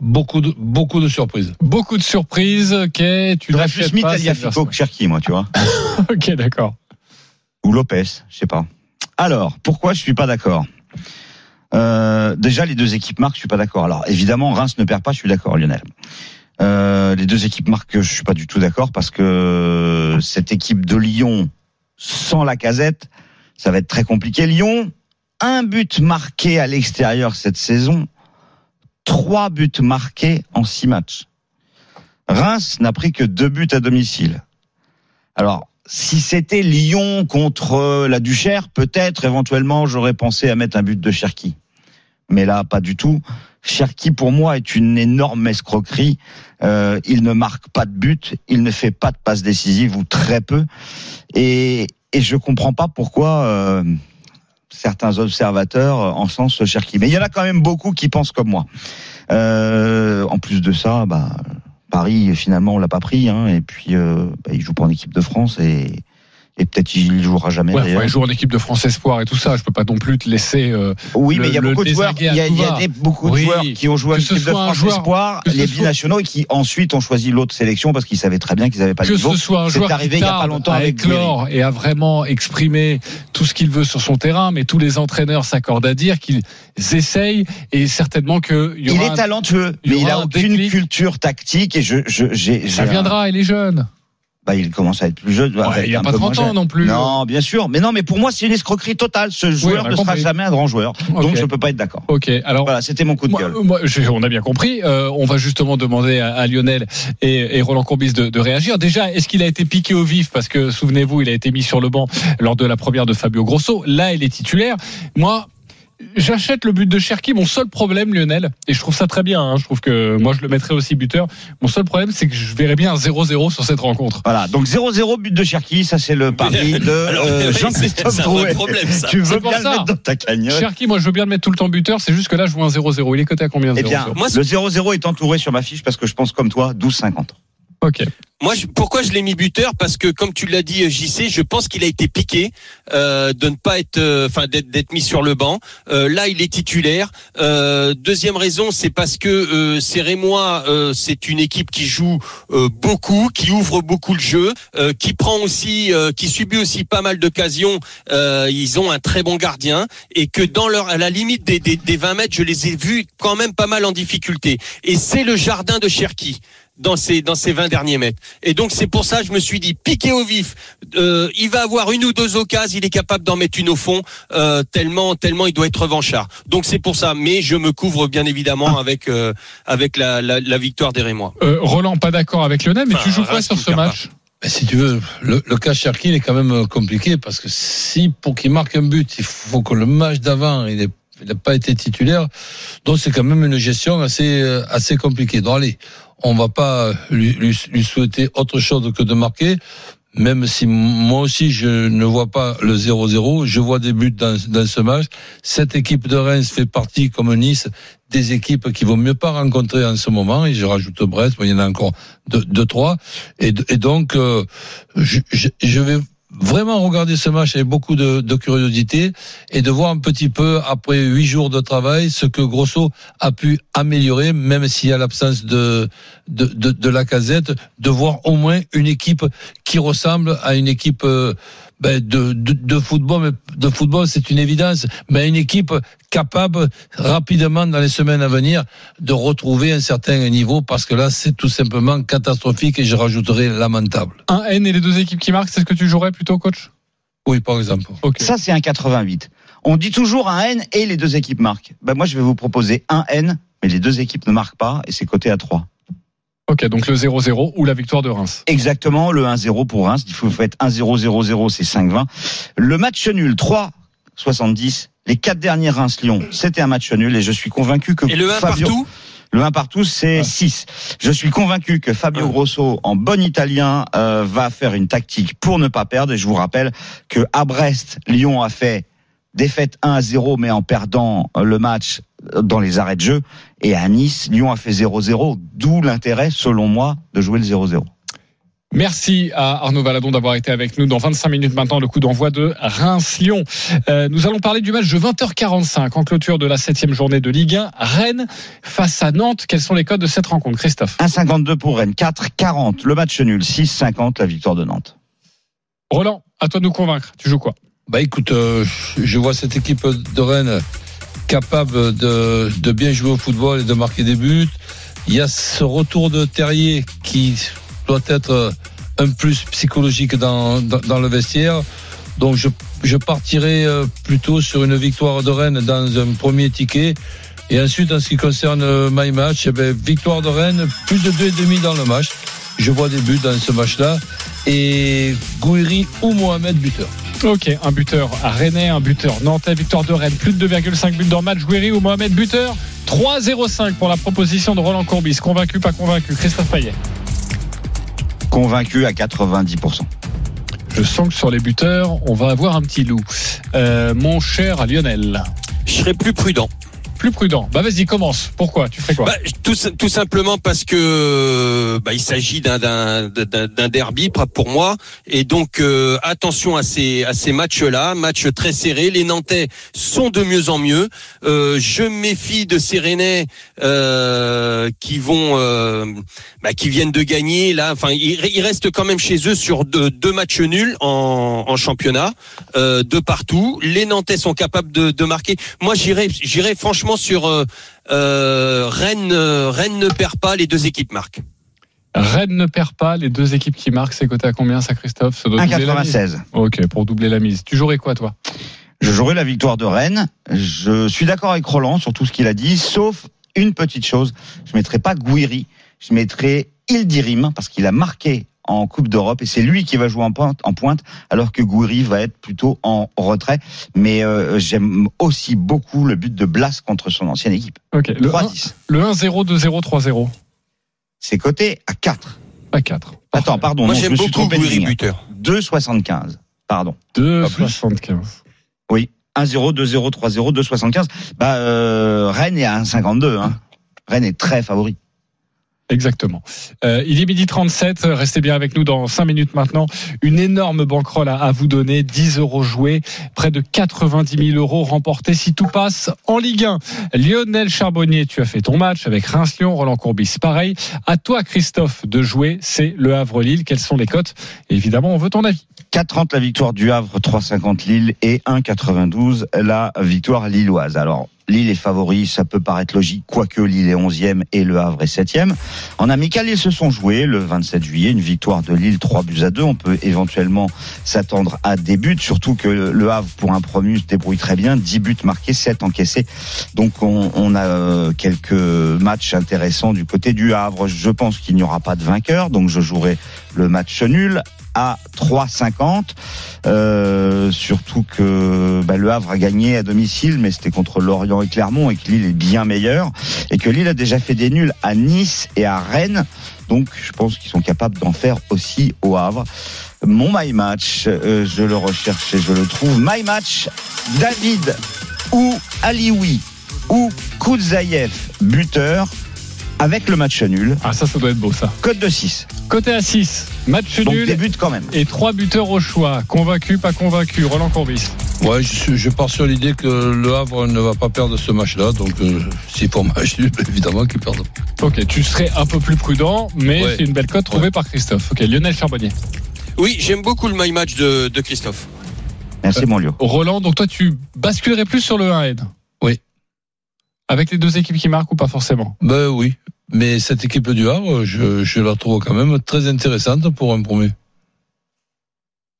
Speaker 4: beaucoup de beaucoup de surprises.
Speaker 1: Beaucoup de surprises. Ok, tu
Speaker 3: J'aurais plus mis
Speaker 1: pas
Speaker 3: Taliafico que Cherki, moi, tu vois.
Speaker 1: Ok, d'accord.
Speaker 3: Ou Lopez, je sais pas. Alors, pourquoi je suis pas d'accord? Euh, Déjà, les deux équipes marquent, je suis pas d'accord. Alors, évidemment, Reims ne perd pas, je suis d'accord, Lionel. Euh, les deux équipes marquent, je suis pas du tout d'accord parce que cette équipe de Lyon sans la casette, ça va être très compliqué. Lyon, un but marqué à l'extérieur cette saison, trois buts marqués en six matchs. Reims n'a pris que deux buts à domicile. Alors, si c'était Lyon contre la Duchère, peut-être éventuellement j'aurais pensé à mettre un but de Cherki. Mais là, pas du tout. Cherki, pour moi, est une énorme escroquerie. Euh, il ne marque pas de but, il ne fait pas de passe décisive ou très peu. Et, et je comprends pas pourquoi euh, certains observateurs encensent Cherki. Mais il y en a quand même beaucoup qui pensent comme moi. Euh, en plus de ça, bah, Paris, finalement, on l'a pas pris. Hein, et puis, euh, bah, il joue pas en équipe de France et, et peut-être il jouera jamais.
Speaker 1: Ouais, il joue en équipe de France Espoir et tout ça. Je peux pas non plus te laisser. euh,
Speaker 3: Oui, mais il y a beaucoup de joueurs, il y a, y a des- beaucoup de joueurs qui ont joué en
Speaker 1: Que
Speaker 3: équipe de France
Speaker 1: joueur-
Speaker 3: Espoir,
Speaker 1: que
Speaker 3: les
Speaker 1: soit-
Speaker 3: binationaux, et qui ensuite ont choisi l'autre sélection parce qu'ils savaient très bien qu'ils n'avaient pas
Speaker 1: que
Speaker 3: le niveau.
Speaker 1: ce soit un joueur
Speaker 3: arrivé il y a pas longtemps
Speaker 1: à
Speaker 3: avec
Speaker 1: et à vraiment exprimer tout ce qu'il veut sur son terrain, mais tous les entraîneurs s'accordent à dire qu'ils essayent et certainement que il y
Speaker 3: Il est talentueux, mais il a
Speaker 1: un
Speaker 3: aucune culture tactique et je, je, j'ai,
Speaker 1: ça viendra. Il est jeune.
Speaker 3: Bah, il commence à être plus jeune.
Speaker 1: Ouais,
Speaker 3: avec
Speaker 1: il y a pas
Speaker 3: peu
Speaker 1: 30
Speaker 3: moins
Speaker 1: ans non plus.
Speaker 3: Non, bien sûr. Mais non, mais pour moi, c'est une escroquerie totale. Ce joueur ne sera jamais un grand joueur. Donc, je peux pas être d'accord.
Speaker 1: Ok. Alors.
Speaker 3: Voilà, c'était mon coup de
Speaker 1: Moi,
Speaker 3: gueule.
Speaker 1: moi, je- on a bien compris. Euh, on va justement demander à, à Lionel et, et Roland Courbis de, de réagir. Déjà, est-ce qu'il a été piqué au vif? Parce que souvenez-vous, il a été mis sur le banc lors de la première de Fabio Grosso. Là, il est titulaire. Moi. J'achète le but de Cherki. Mon seul problème, Lionel, et je trouve ça très bien, hein, je trouve que moi je le mettrais aussi buteur. Mon seul problème, c'est que je verrais bien un 0-0 sur cette rencontre.
Speaker 3: Voilà, donc 0-0 but de Cherki, ça c'est le pari de euh, Jean-Christophe Drouet.
Speaker 5: problème, ça.
Speaker 3: Tu veux bien le
Speaker 1: ça.
Speaker 3: mettre dans ta cagnotte
Speaker 1: Cherki, moi je veux bien le mettre tout le temps buteur, c'est juste que là je vois un 0-0. Il est coté à combien 0-0
Speaker 3: Eh bien,
Speaker 5: Moi,
Speaker 3: le 0-0 est entouré sur ma fiche parce que je pense comme toi, 12-50.
Speaker 5: Moi, je- pourquoi je l'ai mis buteur? Parce que, comme tu l'as dit, JC, je pense qu'il a été piqué euh, de ne pas être, euh, enfin, d'être, mis sur le banc. Euh, là, il est titulaire. Euh, deuxième raison, c'est parce que euh, c'est euh, c'est une équipe qui joue euh, beaucoup, qui ouvre beaucoup le jeu, euh, qui prend aussi, euh, qui subit aussi pas mal d'occasions. Euh, ils ont un très bon gardien et que dans leur, à la limite des, des, des 20 mètres, je les ai vus quand même pas mal en difficulté. Et c'est le jardin de Cherki dans ces dans ces 20 derniers mètres. Et donc c'est pour ça que je me suis dit piqué au vif. Euh, il va avoir une ou deux occasions, il est capable d'en mettre une au fond euh, tellement tellement il doit être revanchard. Donc c'est pour ça. Mais je me couvre bien évidemment avec euh, avec la, la, la victoire des Rémois.
Speaker 1: Euh, Roland, pas d'accord avec Lionel, mais
Speaker 5: Enfin,
Speaker 1: tu joues quoi sur ce match?
Speaker 4: Ben, si tu veux, le, le cas Cherki, il est quand même euh, compliqué parce que si pour qu'il marque un but, il faut que le match d'avant, il n'a pas été titulaire. Donc c'est quand même une gestion assez euh, assez compliquée. Donc allez, on va pas lui, lui, lui souhaiter autre chose que de marquer. Même si moi aussi je ne vois pas le 0-0, je vois des buts dans, dans ce match. Cette équipe de Reims fait partie, comme Nice, des équipes qui vont mieux pas rencontrer en ce moment. Et je rajoute Brest, mais il y en a encore deux, deux trois. Et, et donc, euh, je, je, je vais vraiment regarder ce match avec beaucoup de, de curiosité et de voir un petit peu après huit jours de travail ce que Grosso a pu améliorer, même s'il y a l'absence de, de, de, de la casette, de voir au moins une équipe qui ressemble à une équipe euh, ben, de, de, de football. Mais de football, c'est une évidence, mais une équipe capable rapidement dans les semaines à venir de retrouver un certain niveau parce que là, c'est tout simplement catastrophique et je rajouterai lamentable.
Speaker 1: Un N et les deux équipes qui marquent, c'est ce que tu jouerais plutôt, coach?
Speaker 4: Oui, par exemple.
Speaker 3: Ça, c'est un 88. On dit toujours un N et les deux équipes marquent. Ben, moi, je vais vous proposer un N, mais les deux équipes ne marquent pas et c'est coté à 3.
Speaker 1: Ok, donc le 0-0 ou la victoire de Reims.
Speaker 3: Exactement, le 1-0 pour Reims. Il faut faire 1-0-0-0, c'est 5-20. Le match nul, 3-70. Les quatre derniers Reims-Lyon, c'était un match nul et je suis convaincu que
Speaker 5: Et le 1
Speaker 3: Fabio,
Speaker 5: partout
Speaker 3: Le 1 partout, c'est 6. Je suis convaincu que Fabio Grosso, en bon italien, euh, va faire une tactique pour ne pas perdre. Et je vous rappelle que à Brest, Lyon a fait défaite 1 à 0, mais en perdant le match dans les arrêts de jeu. Et à Nice, Lyon a fait 0-0, d'où l'intérêt, selon moi, de jouer le 0-0.
Speaker 1: Merci à Arnaud Valadon d'avoir été avec nous dans 25 minutes maintenant, le coup d'envoi de Reims-Lyon. Euh, nous allons parler du match de 20h45 en clôture de la septième journée de Ligue 1. Rennes face à Nantes. Quels sont les codes de cette rencontre, Christophe?
Speaker 3: 1,52 pour Rennes, 4,40 le match nul, 6,50 la victoire de Nantes.
Speaker 1: Roland, à toi de nous convaincre. Tu joues quoi?
Speaker 4: Bah écoute, euh, je vois cette équipe de Rennes capable de, bien jouer au football et de marquer des buts. Il y a ce retour de Terrier qui doit être un plus psychologique dans, le vestiaire. Donc je, je partirai euh, plutôt sur une victoire de Rennes dans un premier ticket. Et ensuite, en ce qui concerne My Match, eh ben, victoire de Rennes, plus de 2,5 dans le match. Je vois des buts dans ce match-là. Et Gouiri ou Mohamed buteur.
Speaker 1: Ok, un buteur à Rennes, un buteur Nantais, victoire de Rennes, plus de 2,5 buts dans le match. Gouiri ou Mohamed buteur 3-0-5 pour la proposition de Roland Courbis. Convaincu, pas convaincu Christophe Payet
Speaker 3: Convaincu à 90%.
Speaker 1: Je sens que sur les buteurs, on va avoir un petit loup. Euh, mon cher Lionel.
Speaker 5: Je serais plus prudent.
Speaker 1: Plus prudent. Bah vas-y, commence. Pourquoi? Tu ferais quoi?
Speaker 5: Bah, tout, simplement parce que bah, il s'agit d'un, d'un, d'un derby pour moi et donc euh, attention à ces à ces matchs-là, matchs très serrés. Les Nantais sont de mieux en mieux. Euh, je méfie de ces Rennais euh, qui vont euh, bah, qui viennent de gagner là. Enfin, ils, restent quand même chez eux sur deux, matchs nuls en, en championnat, euh, de partout. Les Nantais sont capables de, de marquer. Moi, j'irai j'irai franchement sur euh, euh, Rennes. Rennes ne perd pas, les deux équipes marquent.
Speaker 1: Rennes ne perd pas, les deux équipes qui marquent, c'est coté à combien ça, Christophe?
Speaker 3: 1,96.
Speaker 1: Ok, pour doubler la mise. Tu jouerais quoi, toi?
Speaker 3: Je jouerais la victoire de Rennes. Je suis d'accord avec Roland sur tout ce qu'il a dit, sauf une petite chose. Je mettrai pas Gouiri, je mettrai Ildirim, parce qu'il a marqué en Coupe d'Europe et c'est lui qui va jouer en pointe, en pointe alors que Gouiri va être plutôt en retrait. Mais euh, j'aime aussi beaucoup le but de Blas contre son ancienne équipe.
Speaker 1: Ok, le 1-0, 2-0, 3-0.
Speaker 3: C'est coté à 4.
Speaker 1: À 4.
Speaker 3: Attends, pardon,
Speaker 5: Moi
Speaker 3: non, je
Speaker 5: j'aime
Speaker 3: me suis
Speaker 5: beaucoup
Speaker 3: trompé de
Speaker 5: Gouiri
Speaker 3: ligne.
Speaker 5: buteur.
Speaker 3: 2,75. Pardon.
Speaker 1: 2,75.
Speaker 3: Oui. 1-0, 2-0, 3-0, 2,75. Bah, euh, Rennes est à 1,52. Hein. Rennes est très favori.
Speaker 1: Exactement. Euh, il est midi 37. Restez bien avec nous dans 5 minutes maintenant. Une énorme banquerolle à, vous donner. 10 euros joués. Près de 90 000 euros remportés si tout passe en Ligue 1. Lionel Charbonnier, tu as fait ton match avec Reims-Lyon. Roland Courbis, pareil. À toi, Christophe, de jouer. C'est le Havre-Lille. Quelles sont les cotes? Évidemment, on veut ton avis.
Speaker 3: 4,30 la victoire du Havre, 3,50 Lille et 1,92 la victoire lilloise. Alors, Lille est favori, ça peut paraître logique, quoique Lille est 11e et le Havre est 7e. En amical, ils se sont joués le 27 juillet, une victoire de Lille, 3 buts à 2. On peut éventuellement s'attendre à des buts, surtout que le Havre, pour un promu, se débrouille très bien. 10 buts marqués, 7 encaissés. Donc on, a euh, quelques matchs intéressants du côté du Havre. Je pense qu'il n'y aura pas de vainqueur, donc je jouerai le match nul à 3,50. Euh, surtout que bah, le Havre a gagné à domicile, mais c'était contre Lorient et Clermont et que Lille est bien meilleur. Et que Lille a déjà fait des nuls à Nice et à Rennes. Donc je pense qu'ils sont capables d'en faire aussi au Havre. Mon My Match, euh, je le recherche et je le trouve. My Match, David ou Alioui ou Koudzaïev, buteur, avec le match nul.
Speaker 1: Ah, ça, ça doit être beau, ça.
Speaker 3: Code de 6.
Speaker 1: Côté à 6. Match
Speaker 3: Donc
Speaker 1: nul.
Speaker 3: des buts quand même.
Speaker 1: Et 3 buteurs au choix. Convaincu, pas convaincu. Roland Courbis.
Speaker 4: Ouais, je, suis- je pars sur l'idée que le Havre ne va pas perdre ce match-là. Donc, euh, si pour match nul, évidemment qu'ils perdent.
Speaker 1: Ok, tu serais un peu plus prudent, mais
Speaker 4: Ouais.
Speaker 1: c'est une belle cote trouvée par Christophe. Ok, Lionel Charbonnier.
Speaker 5: Oui, j'aime beaucoup le my match de, de Christophe.
Speaker 3: Merci mon Lio.
Speaker 1: Roland, donc toi, tu basculerais plus sur le 1
Speaker 4: Oui.
Speaker 1: Avec les deux équipes qui marquent ou pas forcément
Speaker 4: Ben oui. Mais cette équipe du Havre, je, je la trouve quand même très intéressante pour un premier.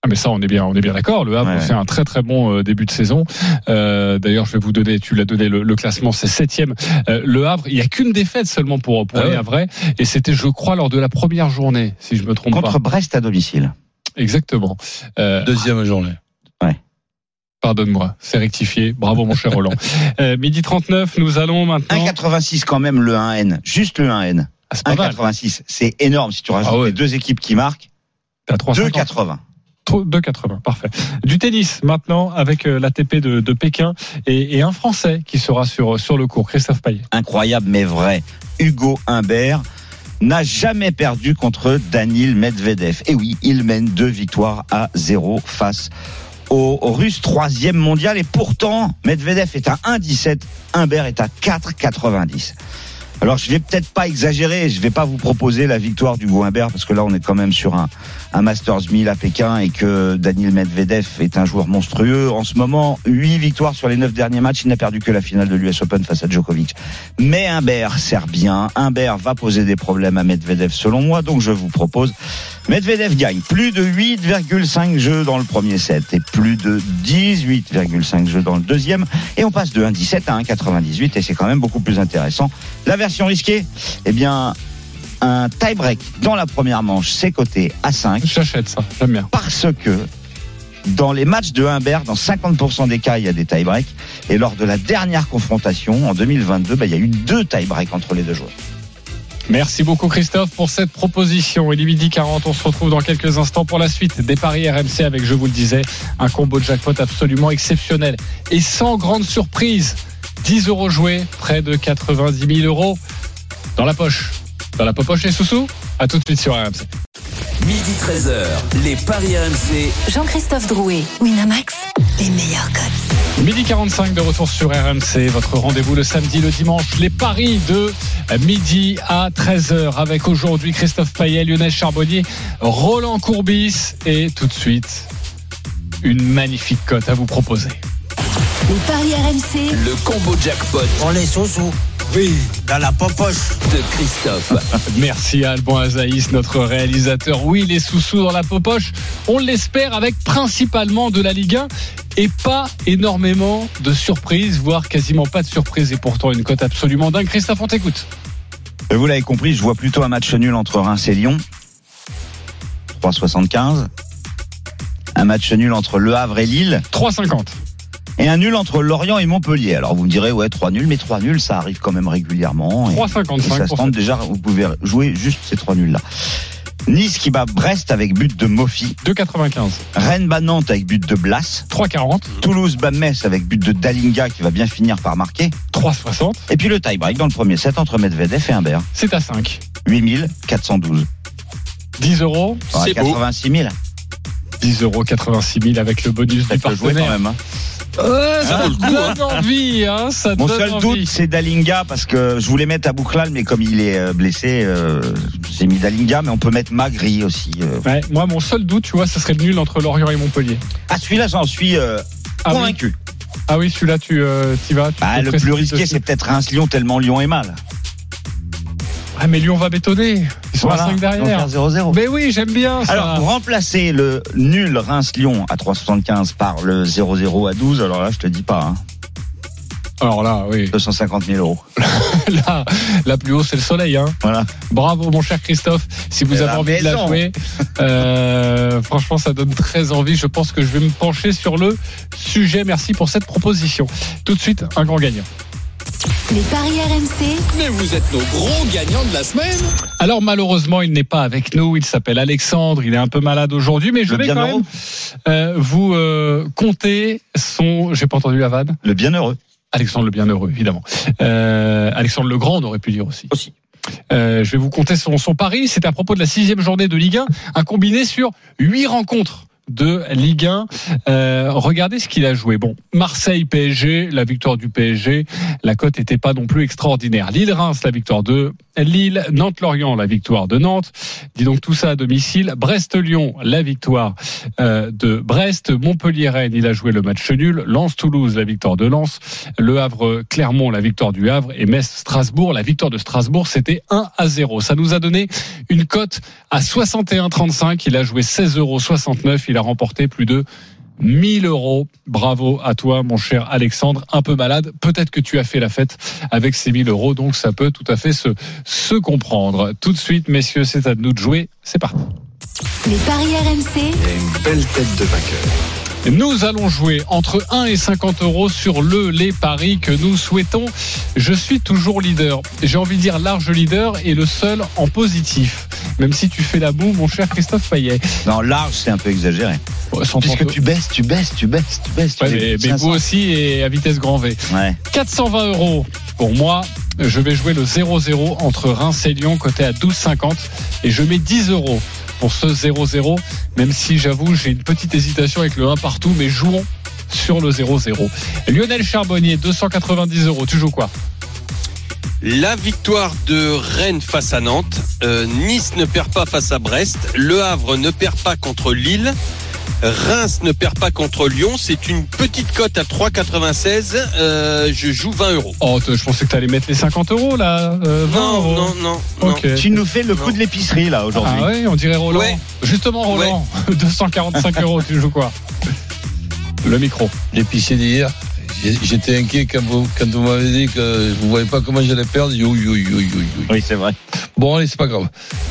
Speaker 1: Ah mais ça on est bien on est bien d'accord. Le Havre
Speaker 3: Ouais.
Speaker 1: fait un très très bon euh, début de saison. Euh, D'ailleurs je vais vous donner tu l'as donné le, le classement c'est septième. Euh, le Havre il y a qu'une défaite seulement pour pour
Speaker 4: Ah
Speaker 1: les
Speaker 4: ouais.
Speaker 1: Havrais et c'était je crois lors de la première journée si je me trompe
Speaker 3: Contre
Speaker 1: pas.
Speaker 3: Brest à domicile.
Speaker 1: Exactement. Euh,
Speaker 4: Deuxième journée.
Speaker 1: Pardonne-moi, c'est rectifié. Bravo mon cher Roland. Euh, midi 39, nous allons maintenant.
Speaker 3: 1,86 quand même le 1N. Juste le 1N.
Speaker 1: Ah, c'est.
Speaker 3: 1,86. Énorme si tu rajoutes
Speaker 1: Ah ouais.
Speaker 3: les deux équipes qui marquent.
Speaker 1: T'as 3,50.
Speaker 3: 2,80.
Speaker 1: Trop- 2,80, parfait. Du tennis maintenant avec euh, l'ATP de, de Pékin et, et un Français qui sera sur, sur le cours, Christophe Payet.
Speaker 3: Incroyable mais vrai. Hugo Humbert n'a jamais perdu contre Danil Medvedev. Et oui, il mène deux victoires à zéro face au, au Russe troisième mondial. Et pourtant, Medvedev est à 1,17, Humbert est à 4,90. Alors je vais peut-être pas exagérer, je vais pas vous proposer la victoire d'Hugo Humbert parce que là on est quand même sur un, un Masters 1000 à Pékin et que Daniel Medvedev est un joueur monstrueux. En ce moment, 8 victoires sur les 9 derniers matchs, il n'a perdu que la finale de l'US Open face à Djokovic. Mais Humbert sert bien, Humbert va poser des problèmes à Medvedev selon moi, donc je vous propose Medvedev gagne plus de 8,5 jeux dans le premier set et plus de 18,5 jeux dans le deuxième et on passe de 1,17 à 1,98 et c'est quand même beaucoup plus intéressant. La version risquée, eh bien un tie-break dans la première manche, c'est coté à 5
Speaker 1: J'achète ça, j'aime bien.
Speaker 3: parce que dans les matchs de Humbert, dans 50% des cas, il y a des tie-breaks. Et lors de la dernière confrontation, en 2022, bah, il y a eu deux tie-breaks entre les deux joueurs.
Speaker 1: Merci beaucoup Christophe pour cette proposition. Il est midi 40, on se retrouve dans quelques instants pour la suite des paris RMC avec, je vous le disais, un combo de jackpot absolument exceptionnel. Et sans grande surprise, 10 euros joués, près de 90 000 euros dans la poche. Dans la poche les sous-sous À tout de suite sur RMC.
Speaker 6: Midi 13h, les Paris RMC.
Speaker 2: Jean-Christophe Drouet, Winamax, les meilleurs cotes.
Speaker 1: Midi 45 de retour sur RMC, votre rendez-vous le samedi, le dimanche, les paris de midi à 13h avec aujourd'hui Christophe Payet, Lionel Charbonnier, Roland Courbis et tout de suite une magnifique cote à vous proposer.
Speaker 2: Les paris RMC,
Speaker 6: Le combo jackpot
Speaker 11: On les sous Oui, dans la popoche.
Speaker 6: de Christophe.
Speaker 1: Merci à Alban Azaïs, notre réalisateur. Oui, les sous-sous dans la poche, on l'espère avec principalement de la Ligue 1 et pas énormément de surprises, voire quasiment pas de surprises et pourtant une cote absolument dingue. Christophe, on t'écoute.
Speaker 3: Et vous l'avez compris, je vois plutôt un match nul entre Reims et Lyon. 3,75. Un match nul entre Le Havre et Lille.
Speaker 1: 3,50.
Speaker 3: Et un nul entre Lorient et Montpellier. Alors vous me direz, ouais, 3 nuls, mais 3 nuls, ça arrive quand même régulièrement. Et-
Speaker 1: 3,55
Speaker 3: Et ça se tente déjà, vous pouvez jouer juste ces 3 nuls-là. Nice qui bat Brest avec but de Mofi.
Speaker 1: 2,95.
Speaker 3: Rennes bat Nantes avec but de Blas.
Speaker 1: 3,40.
Speaker 3: Toulouse bat Metz avec but de Dalinga qui va bien finir par marquer.
Speaker 1: 3,60.
Speaker 3: Et puis le tie-break dans le premier set entre Medvedev et Humbert.
Speaker 1: C'est à 5.
Speaker 3: 8412.
Speaker 1: 10 euros.
Speaker 3: Ouais, 86 000.
Speaker 1: 10 euros, 86 000 avec le bonus du
Speaker 3: peut jouer quand
Speaker 1: partenaire.
Speaker 3: même. hein.
Speaker 1: Ouais, ça
Speaker 5: vaut le coup,
Speaker 1: donne envie, hein, ça
Speaker 3: Mon
Speaker 1: donne
Speaker 3: seul
Speaker 1: envie.
Speaker 3: doute, c'est Dalinga parce que je voulais mettre Abouklal, mais comme il est euh, blessé, euh, j'ai mis Dalinga, mais on peut mettre Magri aussi. euh.
Speaker 1: Ouais, moi, mon seul doute, tu vois, ça serait le nul entre Lorient et Montpellier.
Speaker 3: Ah, celui-là, j'en suis euh,
Speaker 1: Ah oui.
Speaker 3: convaincu.
Speaker 1: Ah oui, celui-là, tu y vas. tu
Speaker 3: Bah, le plus risqué, c'est peut-être Reims-Lyon, tellement Lyon est mal.
Speaker 1: Ah, mais Lyon va bétonner. Ils sont
Speaker 3: Voilà,
Speaker 1: à 5
Speaker 3: ils vont
Speaker 1: derrière.
Speaker 3: faire 0-0.
Speaker 1: Mais oui, j'aime bien ça.
Speaker 3: Alors, pour remplacer le nul Reims-Lyon à 3,75 par le 0-0 à 12, alors là, je te dis pas, hein,
Speaker 1: Alors là, oui.
Speaker 3: 250 000 euros.
Speaker 1: Là, la plus haut, c'est le soleil. Hein.
Speaker 3: Voilà.
Speaker 1: Bravo, mon cher Christophe. Si vous
Speaker 3: Et
Speaker 1: avez
Speaker 3: la
Speaker 1: envie de la jouer, euh, franchement, ça donne très envie. Je pense que je vais me pencher sur le sujet. Merci pour cette proposition. Tout de suite, un grand gagnant.
Speaker 2: Les paris RMC,
Speaker 6: Mais vous êtes nos gros gagnants de la semaine.
Speaker 1: Alors malheureusement, il n'est pas avec nous. Il s'appelle Alexandre. Il est un peu malade aujourd'hui, mais je
Speaker 3: Le
Speaker 1: vais quand
Speaker 3: bienheureux.
Speaker 1: même euh, vous euh, compter son. J'ai pas entendu la vanne.
Speaker 3: Le bienheureux.
Speaker 1: Alexandre le Bienheureux, évidemment. Euh, Alexandre le Grand, on aurait pu dire aussi.
Speaker 3: Aussi.
Speaker 1: Euh, je vais vous compter son, son pari. C'est à propos de la sixième journée de Ligue 1, un combiné sur huit rencontres de Ligue 1. Euh, regardez ce qu'il a joué. Bon, Marseille PSG, la victoire du PSG, la cote n'était pas non plus extraordinaire. Lille-Reims, la victoire de Lille, Nantes-Lorient, la victoire de Nantes. Dis donc tout ça à domicile. Brest-Lyon, la victoire euh, de Brest. Montpellier-Rennes, il a joué le match nul. Lens-Toulouse, la victoire de Lens. Le Havre-Clermont, la victoire du Havre. Et Metz-Strasbourg, la victoire de Strasbourg, c'était 1 à 0. Ça nous a donné une cote à 61,35. Il a joué 16,69 euros. Il a remporté plus de 1000 euros. Bravo à toi, mon cher Alexandre. Un peu malade. Peut-être que tu as fait la fête avec ces 1000 euros. Donc, ça peut tout à fait se, se comprendre. Tout de suite, messieurs, c'est à nous de jouer. C'est parti.
Speaker 2: les paris RMC,
Speaker 12: Et une belle tête de vainqueur.
Speaker 1: Nous allons jouer entre 1 et 50 euros sur le les paris que nous souhaitons. Je suis toujours leader. J'ai envie de dire large leader et le seul en positif. Même si tu fais la boue, mon cher Christophe Payet.
Speaker 3: Non, large, c'est un peu exagéré. Puisque tu baisses, tu baisses, tu baisses, tu baisses. Tu
Speaker 1: Ouais, mais, mais
Speaker 3: 500.
Speaker 1: vous aussi et à vitesse grand V.
Speaker 3: Ouais.
Speaker 1: 420 euros pour moi. Je vais jouer le 0-0 entre Reims et Lyon, côté à 12,50. Et je mets 10 euros pour ce 0-0, même si j'avoue, j'ai une petite hésitation avec le 1 partout, mais jouons sur le 0-0. Lionel Charbonnier, 290 euros. Tu joues quoi?
Speaker 5: La victoire de Rennes face à Nantes. Euh, nice ne perd pas face à Brest. Le Havre ne perd pas contre Lille. Reims ne perd pas contre Lyon. C'est une petite cote à 3,96. Euh, je joue 20 euros.
Speaker 1: Oh, je pensais que tu allais mettre les 50 euros là. euh, 20
Speaker 5: Non,
Speaker 1: euros.
Speaker 5: non, non.
Speaker 3: Tu nous fais le coup de l'épicerie, là, aujourd'hui.
Speaker 1: Ah ouais, on dirait Roland.
Speaker 5: Ouais.
Speaker 1: Justement, Roland, 245 euros, tu joues quoi? Le micro.
Speaker 4: L'épicier d'hier. J'étais inquiet quand vous, quand vous m'avez dit que vous ne voyez pas comment j'allais perdre. Oui, oui, oui, oui, oui.
Speaker 3: Oui, c'est vrai.
Speaker 4: Bon, allez, c'est pas grave.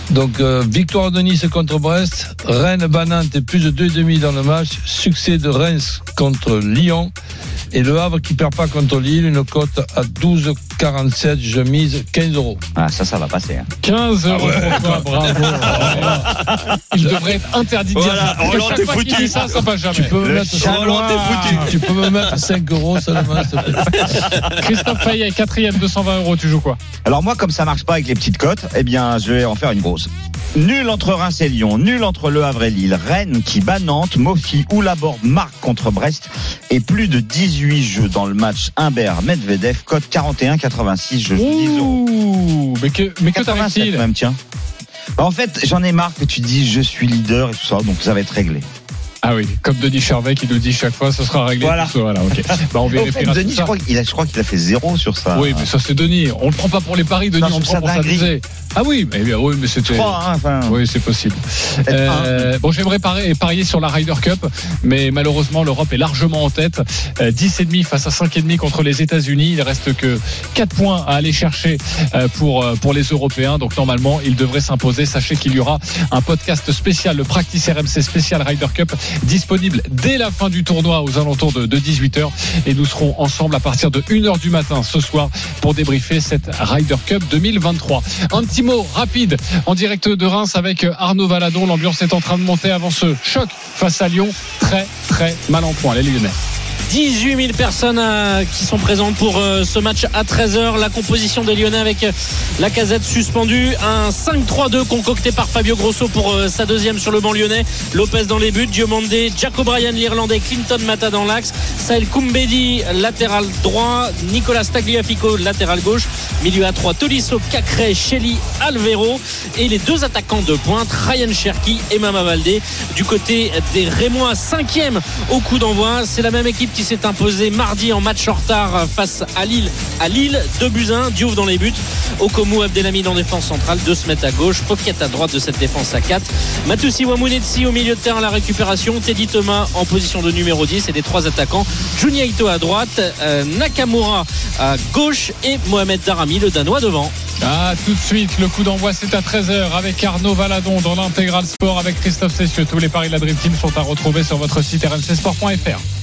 Speaker 4: Donc, euh, victoire de Nice contre Brest. Rennes, Banante et plus de 2,5 dans le match. Succès de Reims contre Lyon. Et le Havre qui perd pas contre Lille. Une cote à 12,47. Je mise 15 euros.
Speaker 3: Ah, ça, ça va passer. hein.
Speaker 1: 15 euros pour toi, bravo. Il devrait être interdit de dire
Speaker 5: Voilà,
Speaker 1: que
Speaker 5: Roland,
Speaker 1: chaque
Speaker 5: t'es
Speaker 1: fois qu'il
Speaker 5: foutu.
Speaker 1: dit ça, ça passe jamais.
Speaker 4: Tu peux me mettre,
Speaker 5: Roland, foutu.
Speaker 4: tu peux me mettre 5 euros seulement, s'il te plaît.
Speaker 1: Christophe Payet, quatrième, 220 euros, tu joues quoi?
Speaker 3: Alors moi, comme ça marche pas avec les petites cotes, eh bien, je vais en faire une grosse. Nul entre Reims et Lyon, nul entre Le Havre et Lille, Rennes qui bat Nantes, Mofi ou Laborde marque contre Brest et plus de 18 jeux dans le match Humbert-Medvedev, cote 41,86, je joue 10 euros.
Speaker 1: Ouh, mais que, mais que
Speaker 3: 87
Speaker 1: t'arrive-t-il?
Speaker 3: même, tiens. Bah, en fait, j'en ai marre que tu dis je suis leader et tout ça, donc ça va être réglé.
Speaker 1: Ah oui, comme Denis Charvet qui nous dit chaque fois, ce sera réglé.
Speaker 3: Voilà.
Speaker 1: tout ça, voilà ok. Bah, on vérifiera
Speaker 3: Denis, je
Speaker 1: ça.
Speaker 3: crois, qu'il a, je crois qu'il a fait zéro sur ça.
Speaker 1: Oui, mais ça c'est Denis. On le prend pas pour les paris, Denis,
Speaker 3: Non,
Speaker 1: on le prend pour s'amuser. Ah oui, mais bien, oui, mais c'était.
Speaker 3: 3, hein, enfin.
Speaker 1: Oui, c'est possible. Euh, bon, j'aimerais parier, parier sur la Ryder Cup, mais malheureusement, l'Europe est largement en tête. Euh, 10,5 face à 5,5 contre les États-Unis. Il reste que 4 points à aller chercher euh, pour, euh, pour les Européens. Donc, normalement, il devrait s'imposer. Sachez qu'il y aura un podcast spécial, le Practice RMC spécial Ryder Cup, disponible dès la fin du tournoi aux alentours de, de 18h. Et nous serons ensemble à partir de 1h du matin ce soir pour débriefer cette Ryder Cup 2023. Un petit mot rapide en direct de Reims avec Arnaud Valadon. L'ambiance est en train de monter avant ce choc face à Lyon. Très, très mal en point, les Lyonnais.
Speaker 10: 18 000 personnes euh, qui sont présentes pour euh, ce match à 13h. La composition des Lyonnais avec euh, la casette suspendue. Un 5-3-2 concocté par Fabio Grosso pour sa deuxième sur le banc lyonnais. Lopez dans les buts. Diomandé, Jaco Bryan l'Irlandais, Clinton Mata dans l'axe. Saël Koumbedi latéral droit. Nicolas Tagliafico latéral gauche. Milieu à 3, Tolisso, Cacré, Shelly, Alvero. Et les deux attaquants de pointe, Ryan Cherki et Mama Valdé. Du côté des Rémois, cinquième au coup d'envoi. C'est la même équipe qui s'est imposée mardi en match en retard face à Lille. À Lille, 2 buts 1, Diouf dans les buts. Okomu Abdelhamid en défense centrale, 2 se mettent à gauche. Pocket à droite de cette défense à 4. Matusi Wamunetsi au milieu de terrain à la récupération. Teddy Thomas en position de numéro 10 et les trois attaquants. Junya Ito à droite, euh, Nakamura à gauche et Mohamed Darami, le Danois devant.
Speaker 1: Ah, tout de suite, le coup d'envoi, c'est à 13h avec Arnaud Valadon dans l'intégral sport avec Christophe Cessieux. Tous les paris de la Dream Team sont à retrouver sur votre site rmcsport.fr.